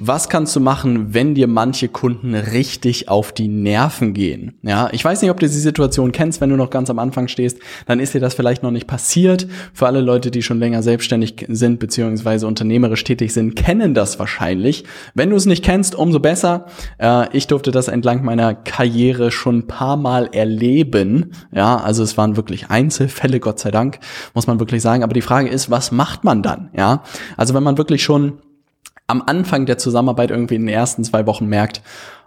Was kannst du machen, wenn dir manche Kunden richtig auf die Nerven gehen? Ja, ich weiß nicht, ob du die Situation kennst, wenn du noch ganz am Anfang stehst, dann ist dir das vielleicht noch nicht passiert. Für alle Leute, die schon länger selbstständig sind bzw. unternehmerisch tätig sind, kennen das wahrscheinlich. Wenn du es nicht kennst, umso besser. Äh, ich durfte das entlang meiner Karriere schon ein paar Mal erleben. Ja, also es waren wirklich Einzelfälle, Gott sei Dank, muss man wirklich sagen. Aber die Frage ist, was macht man dann? Ja, also wenn man wirklich schon am Anfang der Zusammenarbeit irgendwie in den ersten zwei Wochen merkt,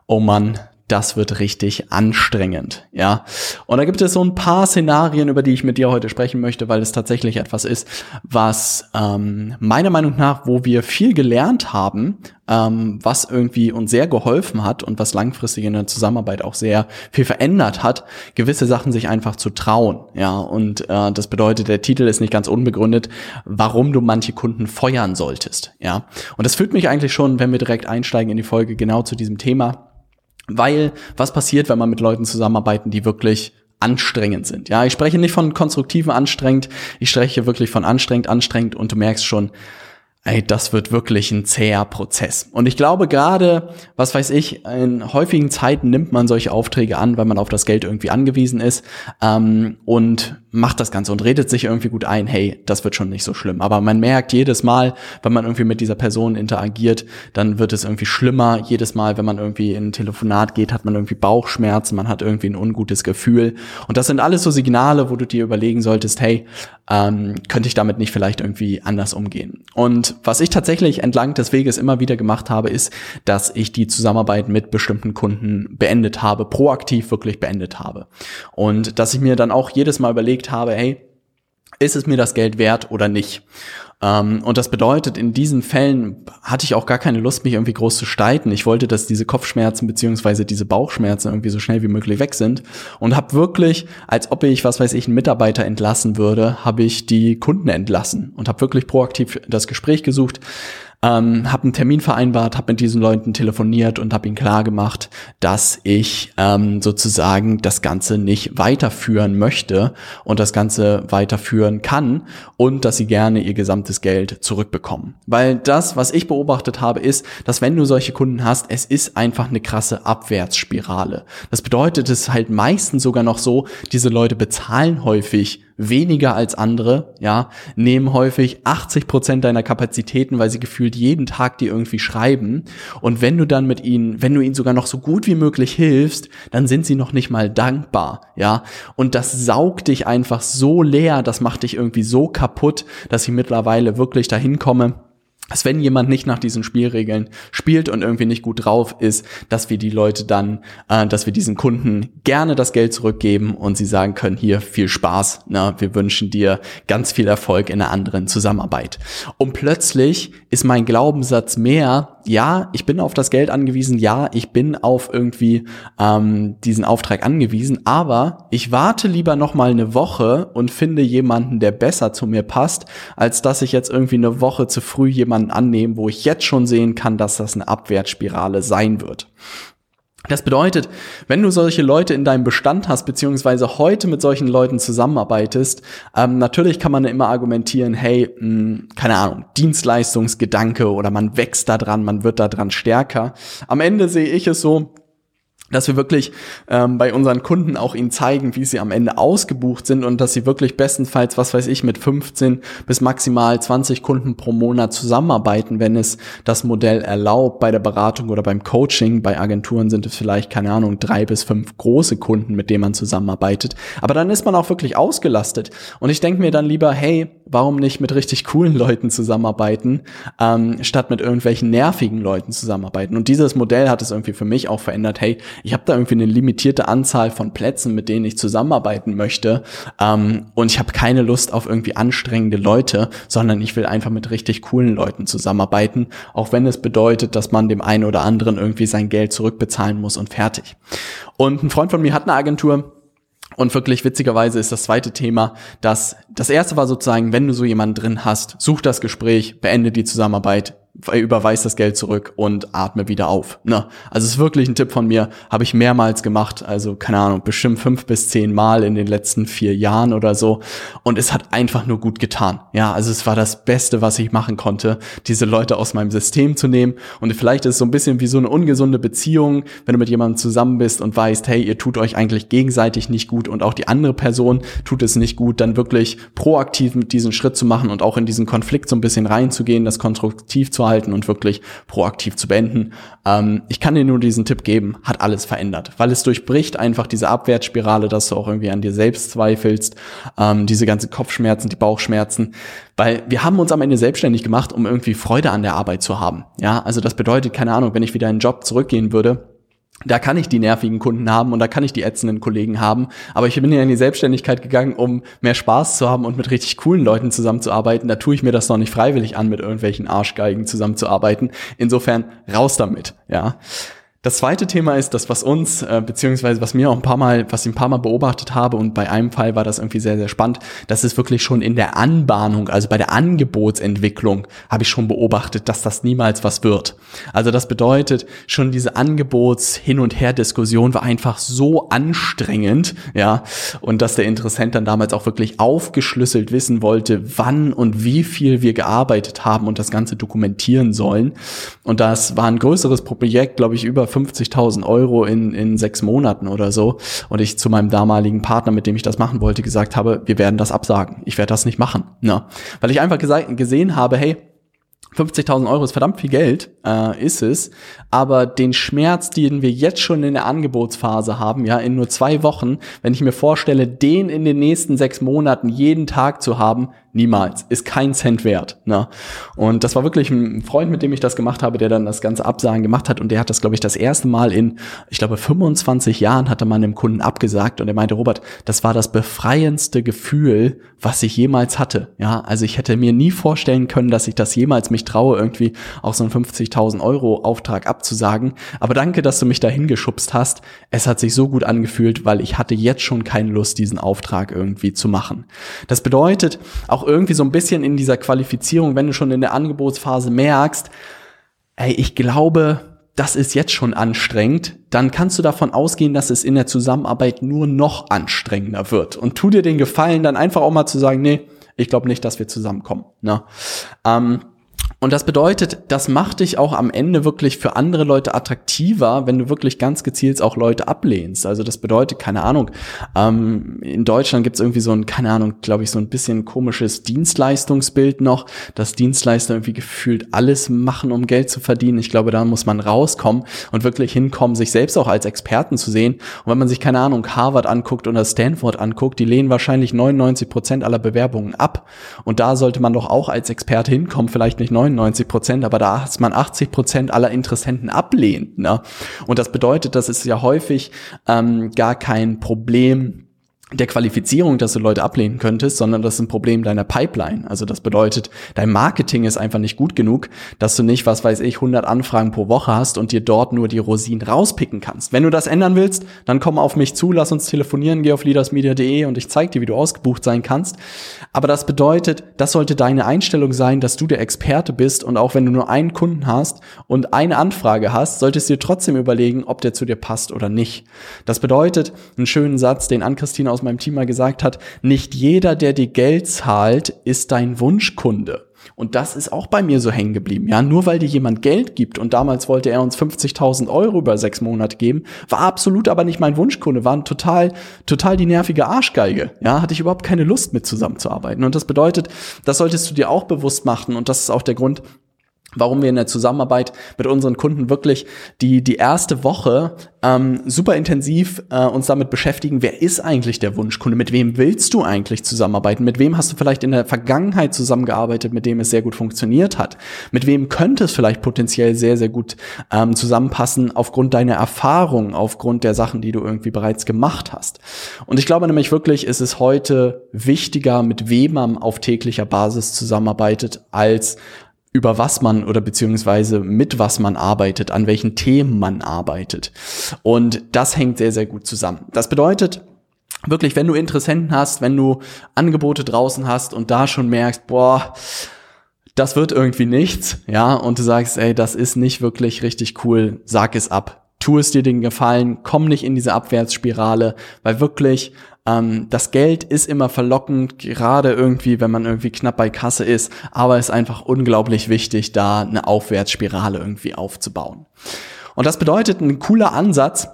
oh Mann, das wird richtig anstrengend, ja. Und da gibt es so ein paar Szenarien, über die ich mit dir heute sprechen möchte, weil es tatsächlich etwas ist, was ähm, meiner Meinung nach, wo wir viel gelernt haben, ähm, was irgendwie uns sehr geholfen hat und was langfristig in der Zusammenarbeit auch sehr viel verändert hat, gewisse Sachen sich einfach zu trauen, ja. Und äh, das bedeutet, der Titel ist nicht ganz unbegründet, warum du manche Kunden feuern solltest, ja. Und das führt mich eigentlich schon, wenn wir direkt einsteigen in die Folge, genau zu diesem Thema weil was passiert, wenn man mit Leuten zusammenarbeiten, die wirklich anstrengend sind? Ja, ich spreche nicht von konstruktiven anstrengend, ich spreche wirklich von anstrengend, anstrengend und du merkst schon, ey, das wird wirklich ein zäher Prozess. Und ich glaube gerade, was weiß ich, in häufigen Zeiten nimmt man solche Aufträge an, weil man auf das Geld irgendwie angewiesen ist ähm, und macht das Ganze und redet sich irgendwie gut ein, hey, das wird schon nicht so schlimm. Aber man merkt jedes Mal, wenn man irgendwie mit dieser Person interagiert, dann wird es irgendwie schlimmer. Jedes Mal, wenn man irgendwie in ein Telefonat geht, hat man irgendwie Bauchschmerzen, man hat irgendwie ein ungutes Gefühl. Und das sind alles so Signale, wo du dir überlegen solltest, hey, ähm, könnte ich damit nicht vielleicht irgendwie anders umgehen? Und was ich tatsächlich entlang des Weges immer wieder gemacht habe, ist, dass ich die Zusammenarbeit mit bestimmten Kunden beendet habe, proaktiv wirklich beendet habe. Und dass ich mir dann auch jedes Mal überlegt habe, hey, ist es mir das Geld wert oder nicht? Ähm, und das bedeutet, in diesen Fällen hatte ich auch gar keine Lust, mich irgendwie groß zu streiten. Ich wollte, dass diese Kopfschmerzen beziehungsweise diese Bauchschmerzen irgendwie so schnell wie möglich weg sind und habe wirklich, als ob ich, was weiß ich, einen Mitarbeiter entlassen würde, habe ich die Kunden entlassen und habe wirklich proaktiv das Gespräch gesucht ähm, habe einen Termin vereinbart, habe mit diesen Leuten telefoniert und habe ihnen klar gemacht, dass ich ähm, sozusagen das Ganze nicht weiterführen möchte und das Ganze weiterführen kann und dass sie gerne ihr gesamtes Geld zurückbekommen. Weil das, was ich beobachtet habe, ist, dass wenn du solche Kunden hast, es ist einfach eine krasse Abwärtsspirale. Das bedeutet es halt meistens sogar noch so, diese Leute bezahlen häufig weniger als andere, ja, nehmen häufig 80 Prozent deiner Kapazitäten, weil sie gefühlt jeden Tag dir irgendwie schreiben. Und wenn du dann mit ihnen, wenn du ihnen sogar noch so gut wie möglich hilfst, dann sind sie noch nicht mal dankbar, ja. Und das saugt dich einfach so leer, das macht dich irgendwie so kaputt, dass ich mittlerweile wirklich dahin komme, dass wenn jemand nicht nach diesen Spielregeln spielt und irgendwie nicht gut drauf ist, dass wir die Leute dann, äh, dass wir diesen Kunden gerne das Geld zurückgeben und sie sagen können, hier viel Spaß, na, wir wünschen dir ganz viel Erfolg in einer anderen Zusammenarbeit. Und plötzlich ist mein Glaubenssatz mehr, ja, ich bin auf das Geld angewiesen, ja, ich bin auf irgendwie ähm, diesen Auftrag angewiesen, aber ich warte lieber noch mal eine Woche und finde jemanden, der besser zu mir passt, als dass ich jetzt irgendwie eine Woche zu früh jemanden annehme, wo ich jetzt schon sehen kann, dass das eine Abwärtsspirale sein wird. Das bedeutet, wenn du solche Leute in deinem Bestand hast, beziehungsweise heute mit solchen Leuten zusammenarbeitest, ähm, natürlich kann man immer argumentieren, hey, mh, hm, keine Ahnung, Dienstleistungsgedanke oder man wächst da dran, man wird da dran stärker. Am Ende sehe ich es so, dass wir wirklich ähm, bei unseren Kunden auch ihnen zeigen, wie sie am Ende ausgebucht sind und dass sie wirklich bestenfalls, was weiß ich, mit 15 bis maximal 20 Kunden pro Monat zusammenarbeiten, wenn es das Modell erlaubt bei der Beratung oder beim Coaching. Bei Agenturen sind es vielleicht, keine Ahnung, drei bis fünf große Kunden, mit denen man zusammenarbeitet. Aber dann ist man auch wirklich ausgelastet. Und ich denke mir dann lieber, hey, warum nicht mit richtig coolen Leuten zusammenarbeiten, ähm, statt mit irgendwelchen nervigen Leuten zusammenarbeiten. Und dieses Modell hat es irgendwie für mich auch verändert, hey, ich habe da irgendwie eine limitierte Anzahl von Plätzen, mit denen ich zusammenarbeiten möchte ähm, und ich habe keine Lust auf irgendwie anstrengende Leute, sondern ich will einfach mit richtig coolen Leuten zusammenarbeiten, auch wenn es bedeutet, dass man dem einen oder anderen irgendwie sein Geld zurückbezahlen muss und fertig. Und ein Freund von mir hat eine Agentur, und wirklich witzigerweise ist das zweite Thema, dass das erste war sozusagen, wenn du so jemanden drin hast, such das Gespräch, beende die Zusammenarbeit, überweist das Geld zurück und atme wieder auf. Ne? Also es ist wirklich ein Tipp von mir, habe ich mehrmals gemacht, also keine Ahnung, bestimmt fünf bis zehn Mal in den letzten vier Jahren oder so. Und es hat einfach nur gut getan. Ja, also es war das Beste, was ich machen konnte, diese Leute aus meinem System zu nehmen. Und vielleicht ist es so ein bisschen wie so eine ungesunde Beziehung, wenn du mit jemandem zusammen bist und weißt, hey, ihr tut euch eigentlich gegenseitig nicht gut und auch die andere Person tut es nicht gut, dann wirklich proaktiv mit diesen Schritt zu machen und auch in diesen Konflikt so ein bisschen reinzugehen, das konstruktiv zu halten und wirklich proaktiv zu beenden. Ähm, ich kann dir nur diesen Tipp geben, hat alles verändert, weil es durchbricht einfach diese Abwärtsspirale, dass du auch irgendwie an dir selbst zweifelst, ähm, diese ganzen Kopfschmerzen, die Bauchschmerzen, weil wir haben uns am Ende selbstständig gemacht, um irgendwie Freude an der Arbeit zu haben. Ja, also das bedeutet, keine Ahnung, wenn ich wieder in den Job zurückgehen würde, da kann ich die nervigen Kunden haben und da kann ich die ätzenden Kollegen haben. Aber ich bin ja in die Selbstständigkeit gegangen, um mehr Spaß zu haben und mit richtig coolen Leuten zusammenzuarbeiten. Da tue ich mir das noch nicht freiwillig an, mit irgendwelchen Arschgeigen zusammenzuarbeiten. Insofern raus damit, ja. Das zweite Thema ist das, was uns, äh, beziehungsweise was mir auch ein paar Mal, was ich ein paar Mal beobachtet habe und bei einem Fall war das irgendwie sehr, sehr spannend, das ist wirklich schon in der Anbahnung, also bei der Angebotsentwicklung habe ich schon beobachtet, dass das niemals was wird. Also das bedeutet, schon diese Angebots-Hin- und Her-Diskussion war einfach so anstrengend, ja, und dass der Interessent dann damals auch wirklich aufgeschlüsselt wissen wollte, wann und wie viel wir gearbeitet haben und das Ganze dokumentieren sollen. Und das war ein größeres Projekt, glaube ich, über 50.000 Euro in, in sechs Monaten oder so. Und ich zu meinem damaligen Partner, mit dem ich das machen wollte, gesagt habe, wir werden das absagen. Ich werde das nicht machen. Ne? Weil ich einfach gesehen habe, hey, 50.000 Euro ist verdammt viel Geld, äh, ist es. Aber den Schmerz, den wir jetzt schon in der Angebotsphase haben, ja, in nur zwei Wochen, wenn ich mir vorstelle, den in den nächsten sechs Monaten jeden Tag zu haben, Niemals. Ist kein Cent wert. Ne? Und das war wirklich ein Freund, mit dem ich das gemacht habe, der dann das ganze Absagen gemacht hat. Und der hat das, glaube ich, das erste Mal in, ich glaube, 25 Jahren hat er mal einem Kunden abgesagt. Und er meinte, Robert, das war das befreiendste Gefühl, was ich jemals hatte. Ja, also ich hätte mir nie vorstellen können, dass ich das jemals mich traue, irgendwie auch so einen 50.000 Euro Auftrag abzusagen. Aber danke, dass du mich dahin geschubst hast. Es hat sich so gut angefühlt, weil ich hatte jetzt schon keine Lust, diesen Auftrag irgendwie zu machen. Das bedeutet, auch irgendwie so ein bisschen in dieser Qualifizierung, wenn du schon in der Angebotsphase merkst, ey, ich glaube, das ist jetzt schon anstrengend, dann kannst du davon ausgehen, dass es in der Zusammenarbeit nur noch anstrengender wird. Und tu dir den Gefallen, dann einfach auch mal zu sagen, nee, ich glaube nicht, dass wir zusammenkommen. Ne? Ähm, und das bedeutet, das macht dich auch am Ende wirklich für andere Leute attraktiver, wenn du wirklich ganz gezielt auch Leute ablehnst. Also das bedeutet, keine Ahnung, ähm, in Deutschland gibt es irgendwie so ein, keine Ahnung, glaube ich, so ein bisschen komisches Dienstleistungsbild noch, dass Dienstleister irgendwie gefühlt alles machen, um Geld zu verdienen. Ich glaube, da muss man rauskommen und wirklich hinkommen, sich selbst auch als Experten zu sehen. Und wenn man sich, keine Ahnung, Harvard anguckt oder Stanford anguckt, die lehnen wahrscheinlich 99 Prozent aller Bewerbungen ab. Und da sollte man doch auch als Experte hinkommen, vielleicht nicht 99 99 Prozent, aber da ist man 80 Prozent aller Interessenten ablehnt. Ne? Und das bedeutet, das ist ja häufig ähm, gar kein Problem der Qualifizierung, dass du Leute ablehnen könntest, sondern das ist ein Problem deiner Pipeline. Also das bedeutet, dein Marketing ist einfach nicht gut genug, dass du nicht, was weiß ich, 100 Anfragen pro Woche hast und dir dort nur die Rosinen rauspicken kannst. Wenn du das ändern willst, dann komm auf mich zu, lass uns telefonieren, geh auf leadersmedia.de und ich zeige dir, wie du ausgebucht sein kannst. Aber das bedeutet, das sollte deine Einstellung sein, dass du der Experte bist und auch wenn du nur einen Kunden hast und eine Anfrage hast, solltest du dir trotzdem überlegen, ob der zu dir passt oder nicht. Das bedeutet, einen schönen Satz, den Ann-Christine aus aus meinem Team mal gesagt hat, nicht jeder, der dir Geld zahlt, ist dein Wunschkunde. Und das ist auch bei mir so hängen geblieben. Ja, nur weil dir jemand Geld gibt und damals wollte er uns 50.000 Euro über sechs Monate geben, war absolut aber nicht mein Wunschkunde, war total, total die nervige Arschgeige. Ja, hatte ich überhaupt keine Lust mit zusammenzuarbeiten. Und das bedeutet, das solltest du dir auch bewusst machen und das ist auch der Grund, warum wir in der Zusammenarbeit mit unseren Kunden wirklich die, die erste Woche ähm, super intensiv äh, uns damit beschäftigen, wer ist eigentlich der Wunschkunde, mit wem willst du eigentlich zusammenarbeiten, mit wem hast du vielleicht in der Vergangenheit zusammengearbeitet, mit dem es sehr gut funktioniert hat, mit wem könnte es vielleicht potenziell sehr, sehr gut ähm, zusammenpassen aufgrund deiner Erfahrung, aufgrund der Sachen, die du irgendwie bereits gemacht hast. Und ich glaube nämlich wirklich, ist es heute wichtiger, mit wem man auf täglicher Basis zusammenarbeitet, als über was man oder beziehungsweise mit was man arbeitet, an welchen Themen man arbeitet. Und das hängt sehr, sehr gut zusammen. Das bedeutet, wirklich, wenn du Interessenten hast, wenn du Angebote draußen hast und da schon merkst, boah, das wird irgendwie nichts, ja, und du sagst, ey, das ist nicht wirklich richtig cool, sag es ab. Tu es dir den Gefallen, komm nicht in diese Abwärtsspirale, weil wirklich ähm, das Geld ist immer verlockend, gerade irgendwie, wenn man irgendwie knapp bei Kasse ist, aber es ist einfach unglaublich wichtig, da eine Aufwärtsspirale irgendwie aufzubauen. Und das bedeutet, ein cooler Ansatz,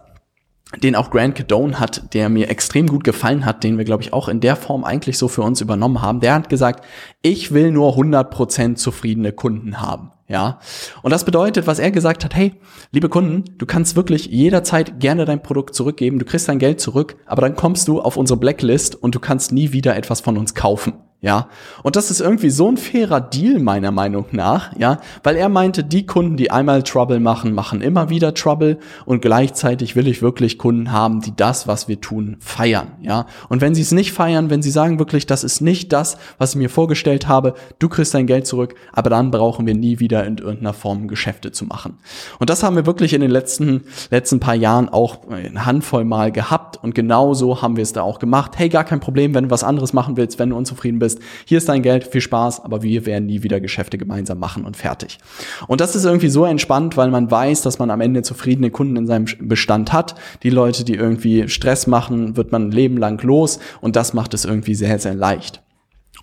den auch Grant Cadone hat, der mir extrem gut gefallen hat, den wir, glaube ich, auch in der Form eigentlich so für uns übernommen haben. Der hat gesagt, ich will nur 100% zufriedene Kunden haben. Ja. Und das bedeutet, was er gesagt hat, hey, liebe Kunden, du kannst wirklich jederzeit gerne dein Produkt zurückgeben, du kriegst dein Geld zurück, aber dann kommst du auf unsere Blacklist und du kannst nie wieder etwas von uns kaufen. Ja, und das ist irgendwie so ein fairer Deal meiner Meinung nach, ja, weil er meinte, die Kunden, die einmal Trouble machen, machen immer wieder Trouble und gleichzeitig will ich wirklich Kunden haben, die das, was wir tun, feiern, ja. Und wenn sie es nicht feiern, wenn sie sagen wirklich, das ist nicht das, was ich mir vorgestellt habe, du kriegst dein Geld zurück, aber dann brauchen wir nie wieder in irgendeiner Form Geschäfte zu machen. Und das haben wir wirklich in den letzten letzten paar Jahren auch eine Handvoll mal gehabt und genauso haben wir es da auch gemacht. Hey, gar kein Problem, wenn du was anderes machen willst, wenn du unzufrieden bist bist, hier ist dein Geld, viel Spaß, aber wir werden nie wieder Geschäfte gemeinsam machen und fertig. Und das ist irgendwie so entspannt, weil man weiß, dass man am Ende zufriedene Kunden in seinem Bestand hat. Die Leute, die irgendwie Stress machen, wird man ein Leben lang los und das macht es irgendwie sehr, sehr leicht.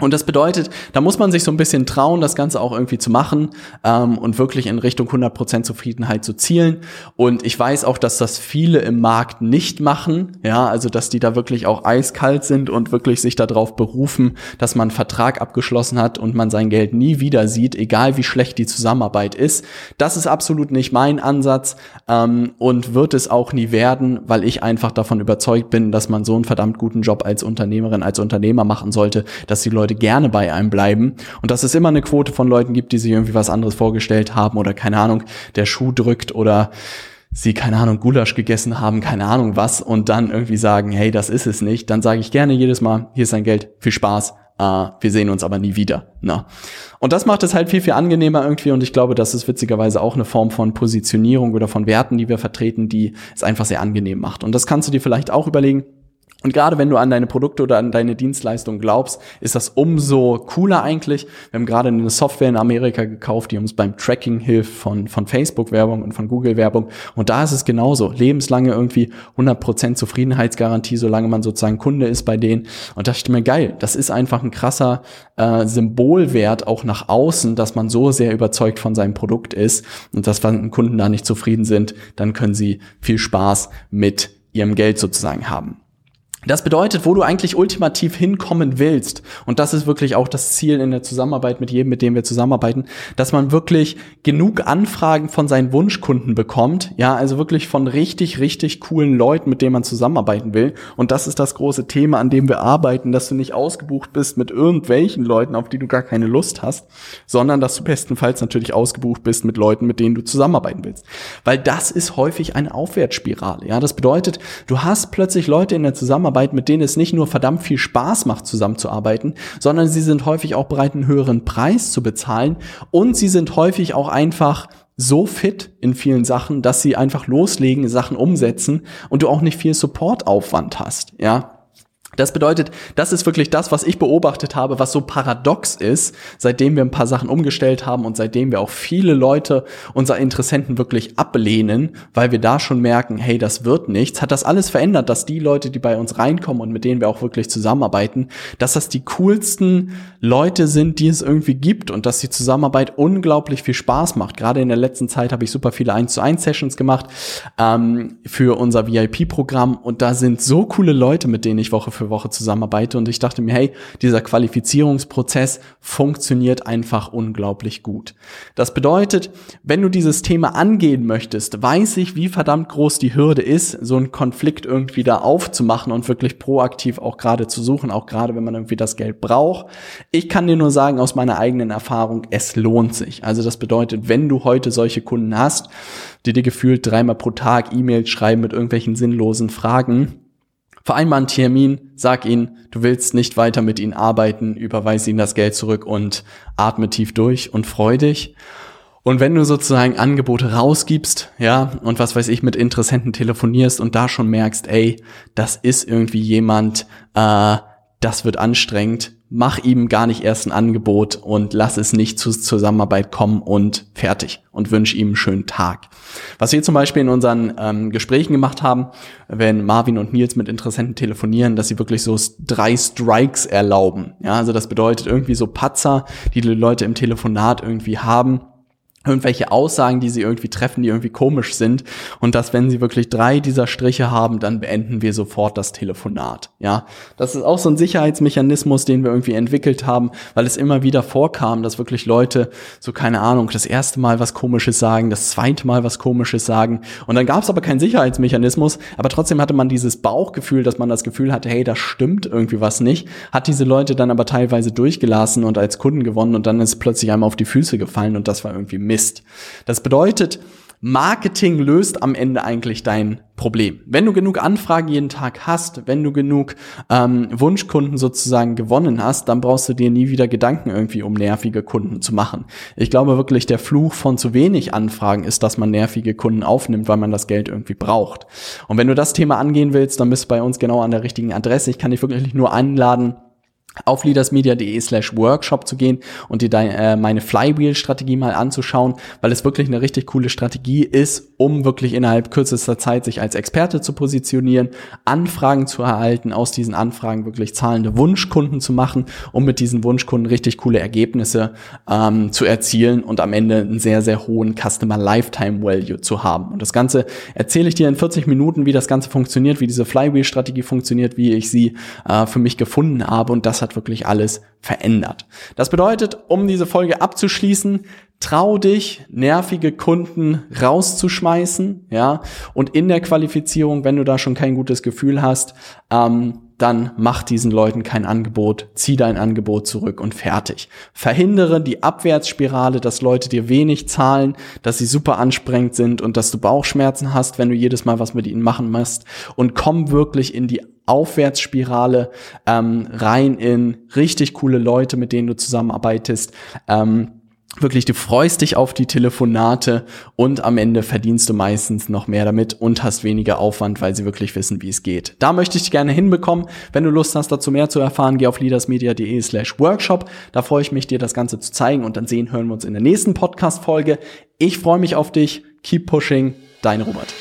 Und das bedeutet, da muss man sich so ein bisschen trauen, das Ganze auch irgendwie zu machen ähm, und wirklich in Richtung 100% Zufriedenheit zu zielen. Und ich weiß auch, dass das viele im Markt nicht machen, ja, also dass die da wirklich auch eiskalt sind und wirklich sich darauf berufen, dass man einen Vertrag abgeschlossen hat und man sein Geld nie wieder sieht, egal wie schlecht die Zusammenarbeit ist. Das ist absolut nicht mein Ansatz ähm, und wird es auch nie werden, weil ich einfach davon überzeugt bin, dass man so einen verdammt guten Job als Unternehmerin, als Unternehmer machen sollte, dass die Leute Leute gerne bei einem bleiben und dass es immer eine Quote von Leuten gibt, die sich irgendwie was anderes vorgestellt haben oder keine Ahnung, der Schuh drückt oder sie, keine Ahnung, Gulasch gegessen haben, keine Ahnung was, und dann irgendwie sagen, hey, das ist es nicht, dann sage ich gerne jedes Mal, hier ist dein Geld, viel Spaß, uh, wir sehen uns aber nie wieder. Na. Und das macht es halt viel, viel angenehmer irgendwie, und ich glaube, das ist witzigerweise auch eine Form von Positionierung oder von Werten, die wir vertreten, die es einfach sehr angenehm macht. Und das kannst du dir vielleicht auch überlegen, und gerade wenn du an deine Produkte oder an deine Dienstleistung glaubst, ist das umso cooler eigentlich. Wir haben gerade eine Software in Amerika gekauft, die uns beim Tracking hilft von, von Facebook-Werbung und von Google-Werbung. Und da ist es genauso. Lebenslange irgendwie 100% Zufriedenheitsgarantie, solange man sozusagen Kunde ist bei denen. Und da dachte ich mir, geil, das ist einfach ein krasser äh, Symbolwert auch nach außen, dass man so sehr überzeugt von seinem Produkt ist. Und dass wenn Kunden da nicht zufrieden sind, dann können sie viel Spaß mit ihrem Geld sozusagen haben. Das bedeutet, wo du eigentlich ultimativ hinkommen willst, und das ist wirklich auch das Ziel in der Zusammenarbeit mit jedem, mit dem wir zusammenarbeiten, dass man wirklich genug Anfragen von seinen Wunschkunden bekommt, ja, also wirklich von richtig, richtig coolen Leuten, mit denen man zusammenarbeiten will. Und das ist das große Thema, an dem wir arbeiten, dass du nicht ausgebucht bist mit irgendwelchen Leuten, auf die du gar keine Lust hast, sondern dass du bestenfalls natürlich ausgebucht bist mit Leuten, mit denen du zusammenarbeiten willst. Weil das ist häufig eine Aufwärtsspirale, ja. Das bedeutet, du hast plötzlich Leute in der Zusammenarbeit, Zusammenarbeit, mit denen es nicht nur verdammt viel Spaß macht, zusammenzuarbeiten, sondern sie sind häufig auch bereit, einen höheren Preis zu bezahlen und sie sind häufig auch einfach so fit in vielen Sachen, dass sie einfach loslegen, Sachen umsetzen und du auch nicht viel Supportaufwand hast, ja. Das bedeutet, das ist wirklich das, was ich beobachtet habe, was so paradox ist, seitdem wir ein paar Sachen umgestellt haben und seitdem wir auch viele Leute, unser Interessenten wirklich ablehnen, weil wir da schon merken, hey, das wird nichts, hat das alles verändert, dass die Leute, die bei uns reinkommen und mit denen wir auch wirklich zusammenarbeiten, dass das die coolsten Leute sind, die es irgendwie gibt und dass die Zusammenarbeit unglaublich viel Spaß macht. Gerade in der letzten Zeit habe ich super viele 1 zu 1 Sessions gemacht ähm, für unser VIP-Programm und da sind so coole Leute, mit denen ich Woche für für Woche zusammenarbeite und ich dachte mir, hey, dieser Qualifizierungsprozess funktioniert einfach unglaublich gut. Das bedeutet, wenn du dieses Thema angehen möchtest, weiß ich, wie verdammt groß die Hürde ist, so einen Konflikt irgendwie da aufzumachen und wirklich proaktiv auch gerade zu suchen, auch gerade wenn man irgendwie das Geld braucht. Ich kann dir nur sagen aus meiner eigenen Erfahrung, es lohnt sich. Also das bedeutet, wenn du heute solche Kunden hast, die dir gefühlt dreimal pro Tag E-Mails schreiben mit irgendwelchen sinnlosen Fragen, vereinbar einen Termin, sag ihnen, du willst nicht weiter mit ihnen arbeiten, überweise ihnen das Geld zurück und atme tief durch und freu dich. Und wenn du sozusagen Angebote rausgibst, ja, und was weiß ich, mit Interessenten telefonierst und da schon merkst, ey, das ist irgendwie jemand, äh, das wird anstrengend, mach ihm gar nicht erst ein Angebot und lass es nicht zur Zusammenarbeit kommen und fertig und wünsch ihm einen schönen Tag. Was wir zum Beispiel in unseren ähm, Gesprächen gemacht haben, wenn Marvin und Nils mit Interessenten telefonieren, dass sie wirklich so drei Strikes erlauben. Ja, also das bedeutet irgendwie so Patzer, die die Leute im Telefonat irgendwie haben irgendwelche Aussagen, die sie irgendwie treffen, die irgendwie komisch sind und dass wenn sie wirklich drei dieser Striche haben, dann beenden wir sofort das Telefonat. Ja, das ist auch so ein Sicherheitsmechanismus, den wir irgendwie entwickelt haben, weil es immer wieder vorkam, dass wirklich Leute so keine Ahnung, das erste Mal was komisches sagen, das zweite Mal was komisches sagen und dann gab es aber keinen Sicherheitsmechanismus, aber trotzdem hatte man dieses Bauchgefühl, dass man das Gefühl hatte, hey, da stimmt irgendwie was nicht, hat diese Leute dann aber teilweise durchgelassen und als Kunden gewonnen und dann ist plötzlich einmal auf die Füße gefallen und das war irgendwie Mist. Das bedeutet, Marketing löst am Ende eigentlich dein Problem. Wenn du genug Anfragen jeden Tag hast, wenn du genug ähm, Wunschkunden sozusagen gewonnen hast, dann brauchst du dir nie wieder Gedanken irgendwie um nervige Kunden zu machen. Ich glaube wirklich, der Fluch von zu wenig Anfragen ist, dass man nervige Kunden aufnimmt, weil man das Geld irgendwie braucht. Und wenn du das Thema angehen willst, dann bist du bei uns genau an der richtigen Adresse. Ich kann dich wirklich nur einladen, auf leadersmedia.de slash workshop zu gehen und dir deine, äh, meine Flywheel-Strategie mal anzuschauen, weil es wirklich eine richtig coole Strategie ist, um wirklich innerhalb kürzester Zeit sich als Experte zu positionieren, Anfragen zu erhalten, aus diesen Anfragen wirklich zahlende Wunschkunden zu machen, um mit diesen Wunschkunden richtig coole Ergebnisse ähm, zu erzielen und am Ende einen sehr, sehr hohen Customer Lifetime Value zu haben. Und das Ganze erzähle ich dir in 40 Minuten, wie das Ganze funktioniert, wie diese Flywheel-Strategie funktioniert, wie ich sie äh, für mich gefunden habe und das hat wirklich alles verändert. Das bedeutet, um diese Folge abzuschließen, trau dich, nervige Kunden rauszuschmeißen, ja, und in der Qualifizierung, wenn du da schon kein gutes Gefühl hast, ähm, dann mach diesen Leuten kein Angebot, zieh dein Angebot zurück und fertig. Verhindere die Abwärtsspirale, dass Leute dir wenig zahlen, dass sie super anstrengend sind und dass du Bauchschmerzen hast, wenn du jedes Mal was mit ihnen machen musst und komm wirklich in die Aufwärtsspirale ähm, rein in richtig coole Leute, mit denen du zusammenarbeitest. Ähm, wirklich, du freust dich auf die Telefonate und am Ende verdienst du meistens noch mehr damit und hast weniger Aufwand, weil sie wirklich wissen, wie es geht. Da möchte ich dich gerne hinbekommen. Wenn du Lust hast, dazu mehr zu erfahren, geh auf leadersmedia.de slash workshop. Da freue ich mich, dir das Ganze zu zeigen und dann sehen, hören wir uns in der nächsten Podcast-Folge. Ich freue mich auf dich. Keep pushing. Dein Robert.